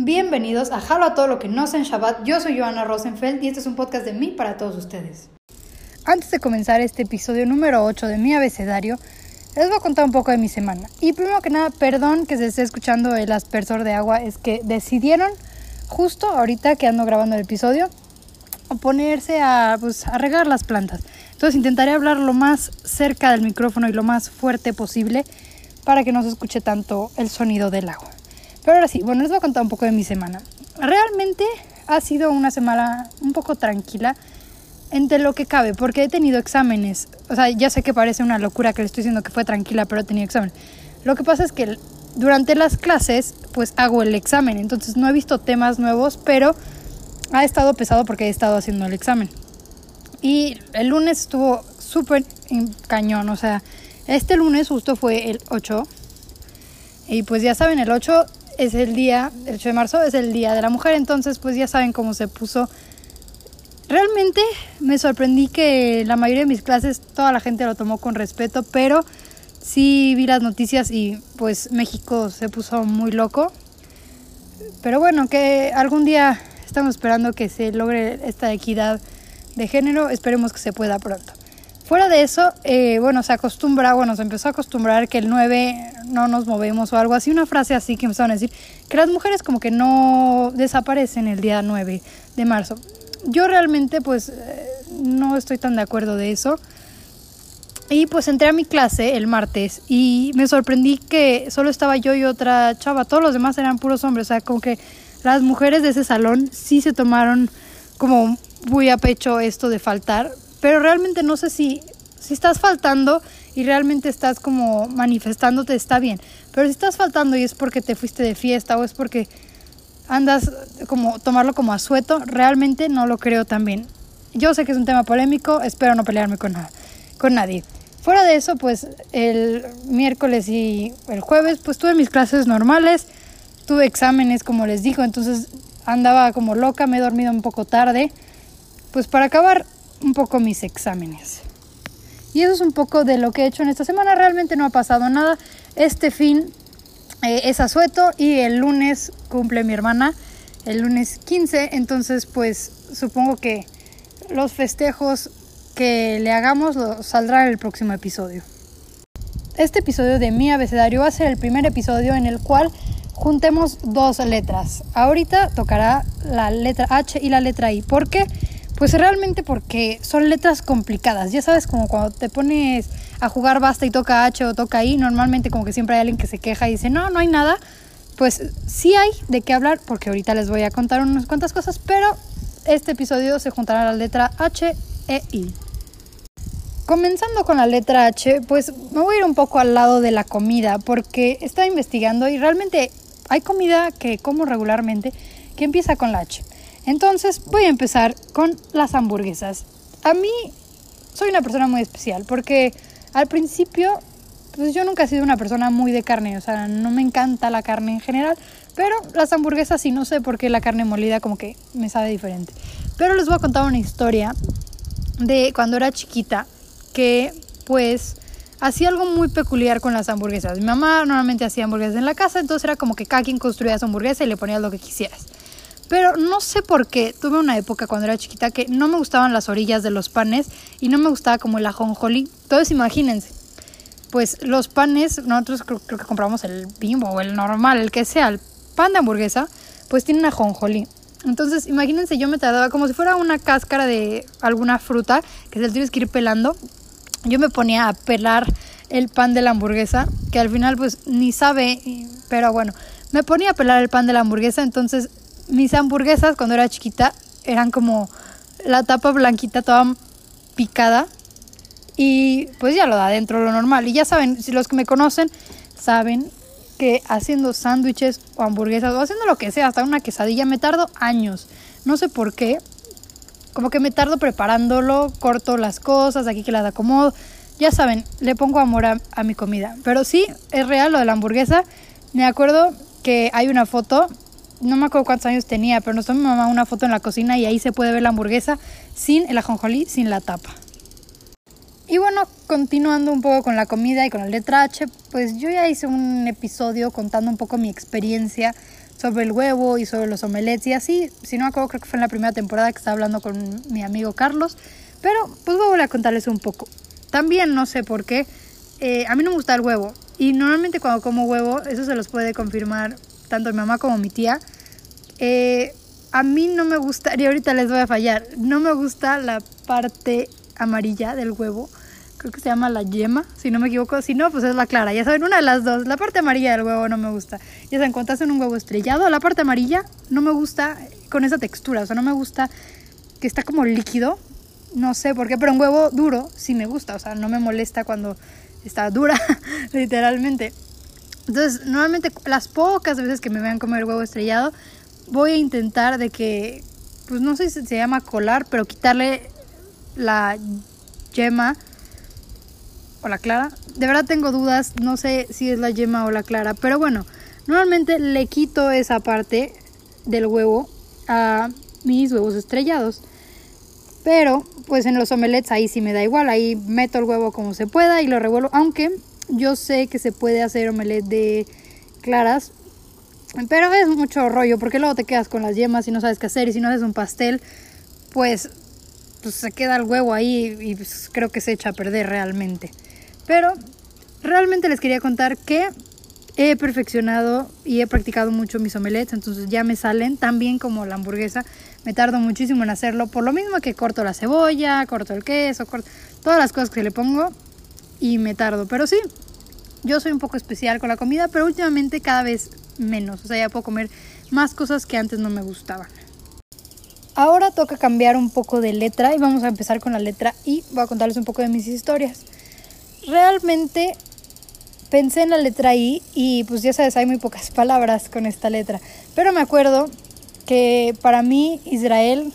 Bienvenidos a Jalo a todo lo que no sé en Shabbat. Yo soy Joana Rosenfeld y este es un podcast de mí para todos ustedes. Antes de comenzar este episodio número 8 de mi abecedario, les voy a contar un poco de mi semana. Y primero que nada, perdón que se esté escuchando el aspersor de agua, es que decidieron justo ahorita que ando grabando el episodio ponerse a, pues, a regar las plantas. Entonces intentaré hablar lo más cerca del micrófono y lo más fuerte posible para que no se escuche tanto el sonido del agua. Pero ahora sí, bueno, les voy a contar un poco de mi semana. Realmente ha sido una semana un poco tranquila entre lo que cabe, porque he tenido exámenes. O sea, ya sé que parece una locura que le estoy diciendo que fue tranquila, pero he tenido examen. Lo que pasa es que durante las clases, pues hago el examen, entonces no he visto temas nuevos, pero ha estado pesado porque he estado haciendo el examen. Y el lunes estuvo súper cañón, o sea, este lunes justo fue el 8. Y pues ya saben, el 8 es el día, el 8 de marzo es el día de la mujer, entonces pues ya saben cómo se puso. Realmente me sorprendí que la mayoría de mis clases toda la gente lo tomó con respeto, pero sí vi las noticias y pues México se puso muy loco. Pero bueno, que algún día estamos esperando que se logre esta equidad de género, esperemos que se pueda pronto. Fuera de eso, eh, bueno, se acostumbra, bueno, se empezó a acostumbrar que el 9 no nos movemos o algo así, una frase así que empezaron a decir, que las mujeres como que no desaparecen el día 9 de marzo. Yo realmente pues eh, no estoy tan de acuerdo de eso. Y pues entré a mi clase el martes y me sorprendí que solo estaba yo y otra chava, todos los demás eran puros hombres, o sea, como que las mujeres de ese salón sí se tomaron como muy a pecho esto de faltar, pero realmente no sé si, si estás faltando y realmente estás como manifestándote, está bien. Pero si estás faltando y es porque te fuiste de fiesta o es porque andas como tomarlo como asueto, realmente no lo creo también. Yo sé que es un tema polémico, espero no pelearme con, nada, con nadie. Fuera de eso, pues el miércoles y el jueves, pues tuve mis clases normales, tuve exámenes, como les digo, entonces andaba como loca, me he dormido un poco tarde. Pues para acabar, un poco mis exámenes. Y eso es un poco de lo que he hecho en esta semana. Realmente no ha pasado nada. Este fin eh, es asueto y el lunes cumple mi hermana, el lunes 15. Entonces, pues supongo que los festejos que le hagamos saldrán en el próximo episodio. Este episodio de mi abecedario va a ser el primer episodio en el cual juntemos dos letras. Ahorita tocará la letra H y la letra I. ¿Por qué? Pues realmente porque son letras complicadas. Ya sabes, como cuando te pones a jugar basta y toca H o toca I, normalmente como que siempre hay alguien que se queja y dice, no, no hay nada. Pues sí hay de qué hablar, porque ahorita les voy a contar unas cuantas cosas, pero este episodio se juntará la letra H e I. Comenzando con la letra H, pues me voy a ir un poco al lado de la comida, porque estaba investigando y realmente hay comida que como regularmente que empieza con la H. Entonces voy a empezar con las hamburguesas. A mí soy una persona muy especial porque al principio pues yo nunca he sido una persona muy de carne, o sea, no me encanta la carne en general, pero las hamburguesas sí, no sé por qué la carne molida como que me sabe diferente. Pero les voy a contar una historia de cuando era chiquita que pues hacía algo muy peculiar con las hamburguesas. Mi mamá normalmente hacía hamburguesas en la casa, entonces era como que cada quien construía su hamburguesa y le ponía lo que quisieras. Pero no sé por qué, tuve una época cuando era chiquita que no me gustaban las orillas de los panes y no me gustaba como el ajonjolí. Entonces imagínense, pues los panes, nosotros creo, que compramos el bimbo o el normal, el que sea, el pan de hamburguesa, pues tiene ajonjolí. Entonces imagínense, yo me tardaba como si fuera una cáscara de alguna fruta que se tienes que ir pelando. Yo me ponía a pelar el pan de la hamburguesa, que al final pues ni sabe, pero bueno, me ponía a pelar el pan de la hamburguesa, entonces mis hamburguesas cuando era chiquita eran como la tapa blanquita toda picada y pues ya lo da dentro lo normal. Y ya saben, si los que me conocen saben que haciendo sándwiches o hamburguesas o haciendo lo que sea, hasta una quesadilla, me tardo años. No sé por qué. Como que me tardo preparándolo, corto las cosas, aquí que las acomodo. Ya saben, le pongo amor a, a mi comida. Pero sí, es real lo de la hamburguesa. Me acuerdo que hay una foto no me acuerdo cuántos años tenía, pero nos tomó mi mamá una foto en la cocina y ahí se puede ver la hamburguesa sin el ajonjolí, sin la tapa. Y bueno, continuando un poco con la comida y con la letra H, pues yo ya hice un episodio contando un poco mi experiencia sobre el huevo y sobre los omelets y así. Si no me acuerdo, creo que fue en la primera temporada que estaba hablando con mi amigo Carlos. Pero pues voy a volver a contarles un poco. También no sé por qué. Eh, a mí no me gusta el huevo. Y normalmente cuando como huevo, eso se los puede confirmar tanto mi mamá como mi tía. Eh, a mí no me gusta, y ahorita les voy a fallar, no me gusta la parte amarilla del huevo. Creo que se llama la yema, si no me equivoco. Si no, pues es la clara. Ya saben, una de las dos. La parte amarilla del huevo no me gusta. Ya saben, cuando hacen un huevo estrellado, la parte amarilla no me gusta con esa textura. O sea, no me gusta que está como líquido. No sé por qué, pero un huevo duro sí me gusta. O sea, no me molesta cuando está dura, literalmente. Entonces, normalmente las pocas veces que me vean comer huevo estrellado, voy a intentar de que, pues no sé si se llama colar, pero quitarle la yema o la clara. De verdad tengo dudas, no sé si es la yema o la clara, pero bueno, normalmente le quito esa parte del huevo a mis huevos estrellados. Pero pues en los omelets ahí sí me da igual, ahí meto el huevo como se pueda y lo revuelvo, aunque yo sé que se puede hacer omelet de claras, pero es mucho rollo porque luego te quedas con las yemas y no sabes qué hacer y si no haces un pastel, pues, pues se queda el huevo ahí y pues, creo que se echa a perder realmente. Pero realmente les quería contar que he perfeccionado y he practicado mucho mis omelets, entonces ya me salen tan bien como la hamburguesa. Me tardo muchísimo en hacerlo, por lo mismo que corto la cebolla, corto el queso, corto todas las cosas que le pongo y me tardo. Pero sí, yo soy un poco especial con la comida, pero últimamente cada vez menos. O sea, ya puedo comer más cosas que antes no me gustaban. Ahora toca cambiar un poco de letra y vamos a empezar con la letra I. Voy a contarles un poco de mis historias. Realmente pensé en la letra I y pues ya sabes, hay muy pocas palabras con esta letra. Pero me acuerdo que para mí Israel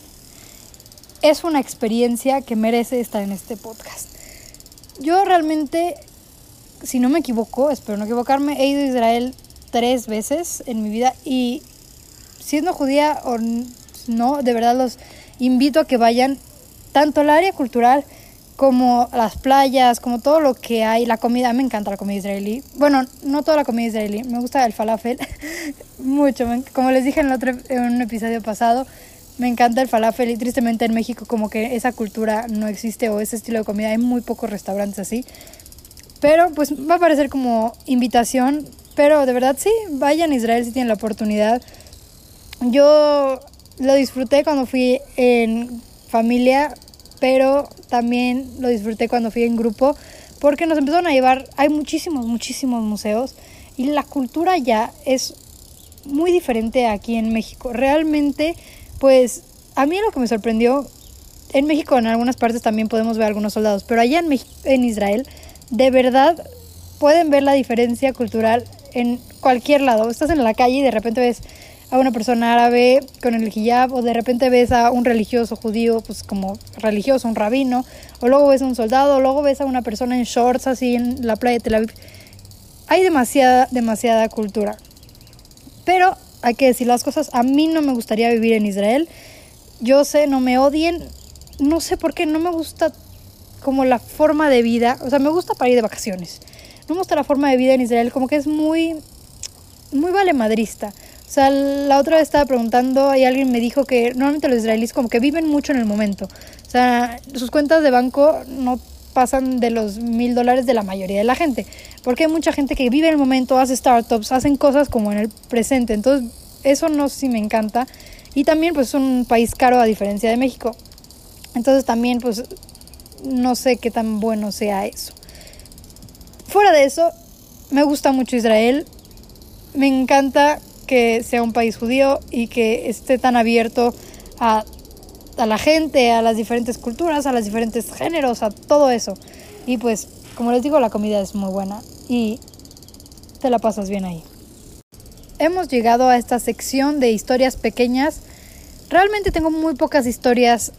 es una experiencia que merece estar en este podcast. Yo realmente, si no me equivoco, espero no equivocarme, he ido a Israel tres veces en mi vida y siendo judía o no, de verdad los invito a que vayan tanto al área cultural como las playas, como todo lo que hay, la comida, me encanta la comida israelí. Bueno, no toda la comida israelí, me gusta el falafel mucho, como les dije en, otro, en un episodio pasado, me encanta el falafel y tristemente en México como que esa cultura no existe o ese estilo de comida, hay muy pocos restaurantes así. Pero pues va a parecer como invitación pero de verdad sí, vayan a Israel si tienen la oportunidad. Yo lo disfruté cuando fui en familia, pero también lo disfruté cuando fui en grupo, porque nos empezaron a llevar, hay muchísimos, muchísimos museos y la cultura ya es muy diferente aquí en México. Realmente, pues a mí lo que me sorprendió, en México en algunas partes también podemos ver algunos soldados, pero allá en, en Israel, de verdad pueden ver la diferencia cultural en cualquier lado. Estás en la calle y de repente ves a una persona árabe con el hijab o de repente ves a un religioso judío, pues como religioso, un rabino, o luego ves a un soldado, o luego ves a una persona en shorts así en la playa de Tel Aviv. Hay demasiada, demasiada cultura. Pero hay que decir las cosas, a mí no me gustaría vivir en Israel. Yo sé, no me odien, no sé por qué, no me gusta como la forma de vida, o sea, me gusta para ir de vacaciones no me gusta la forma de vida en Israel, como que es muy, muy valemadrista. O sea, la otra vez estaba preguntando y alguien me dijo que normalmente los israelíes como que viven mucho en el momento. O sea, sus cuentas de banco no pasan de los mil dólares de la mayoría de la gente. Porque hay mucha gente que vive en el momento, hace startups, hacen cosas como en el presente. Entonces, eso no sí me encanta. Y también pues es un país caro a diferencia de México. Entonces también pues no sé qué tan bueno sea eso. Fuera de eso, me gusta mucho Israel. Me encanta que sea un país judío y que esté tan abierto a, a la gente, a las diferentes culturas, a los diferentes géneros, a todo eso. Y pues, como les digo, la comida es muy buena y te la pasas bien ahí. Hemos llegado a esta sección de historias pequeñas. Realmente tengo muy pocas historias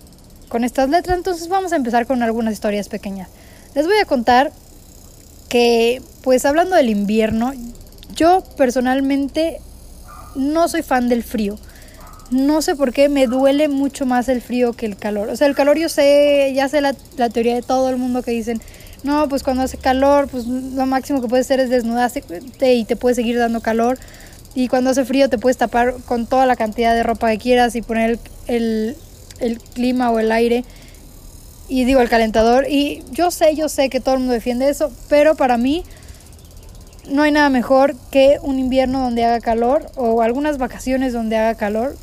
con estas letras, entonces vamos a empezar con algunas historias pequeñas. Les voy a contar que pues hablando del invierno, yo personalmente no soy fan del frío. No sé por qué me duele mucho más el frío que el calor. O sea, el calor yo sé, ya sé la, teoría de todo el mundo que dicen, no, pues cuando hace calor, pues lo máximo que puedes hacer es desnudarte y te puede seguir dando calor. y cuando hace frío te puedes tapar con toda la cantidad de ropa que quieras y poner el, el, clima o el aire y digo el calentador y yo sé, yo sé que todo el mundo defiende eso, pero para mí no hay nada mejor que un invierno donde haga calor o algunas vacaciones donde haga calor.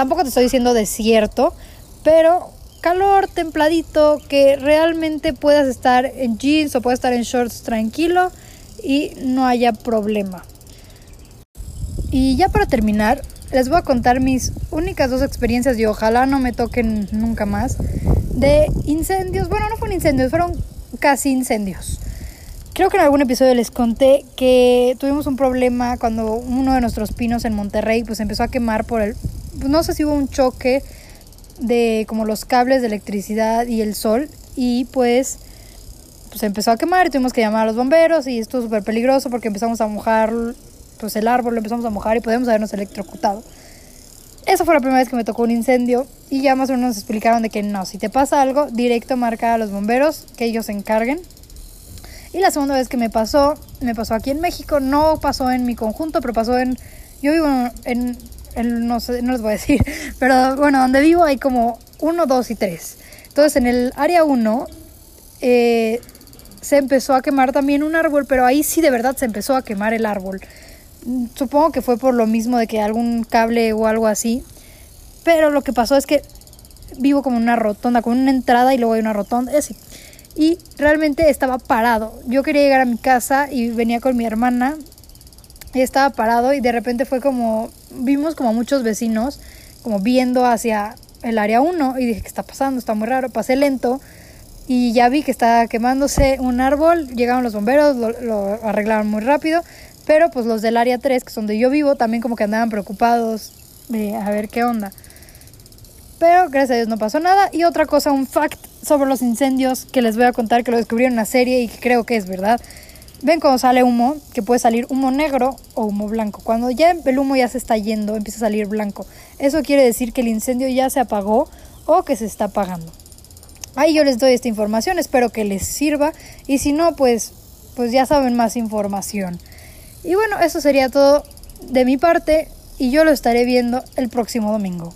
Tampoco te estoy diciendo desierto, pero calor templadito, que realmente puedas estar en jeans o puedas estar en shorts tranquilo y no haya problema. Y ya para terminar, les voy a contar mis únicas dos experiencias y ojalá no me toquen nunca más de incendios. Bueno, no fueron incendios, fueron casi incendios. Creo que en algún episodio les conté que tuvimos un problema cuando uno de nuestros pinos en Monterrey pues empezó a quemar por el... No sé si hubo un choque de como los cables de electricidad y el sol y pues pues empezó a quemar y tuvimos que llamar a los bomberos y esto es súper peligroso porque empezamos a mojar pues el árbol, lo empezamos a mojar y podemos habernos electrocutado. Esa fue la primera vez que me tocó un incendio y ya más o menos nos explicaron de que no, si te pasa algo, directo marca a los bomberos, que ellos se encarguen. Y la segunda vez que me pasó, me pasó aquí en México, no pasó en mi conjunto, pero pasó en... Yo vivo en, no, sé, no les voy a decir, pero bueno, donde vivo hay como uno, dos y tres. Entonces en el área 1 eh, se empezó a quemar también un árbol, pero ahí sí de verdad se empezó a quemar el árbol. Supongo que fue por lo mismo de que algún cable o algo así. Pero lo que pasó es que vivo como una rotonda, con una entrada y luego hay una rotonda, así. Y realmente estaba parado. Yo quería llegar a mi casa y venía con mi hermana estaba parado y de repente fue como, vimos como muchos vecinos como viendo hacia el área 1 y dije, ¿qué está pasando? Está muy raro, pasé lento y ya vi que estaba quemándose un árbol, llegaron los bomberos, lo, arreglaron muy rápido, pero pues los del área 3, que es donde yo vivo, también como que andaban preocupados de a ver qué onda. Pero gracias a Dios no pasó nada. Y otra cosa, un fact sobre los incendios que les voy a contar, que lo descubrí en una serie y creo que es verdad. Ven cuando sale humo, que puede salir humo negro o humo blanco. Cuando ya el humo ya se está yendo, empieza a salir blanco. Eso quiere decir que el incendio ya se apagó o que se está apagando. Ahí yo les doy esta información, espero que les sirva y si no, pues pues ya saben más información. Y bueno, eso sería todo de mi parte y yo lo estaré viendo el próximo domingo.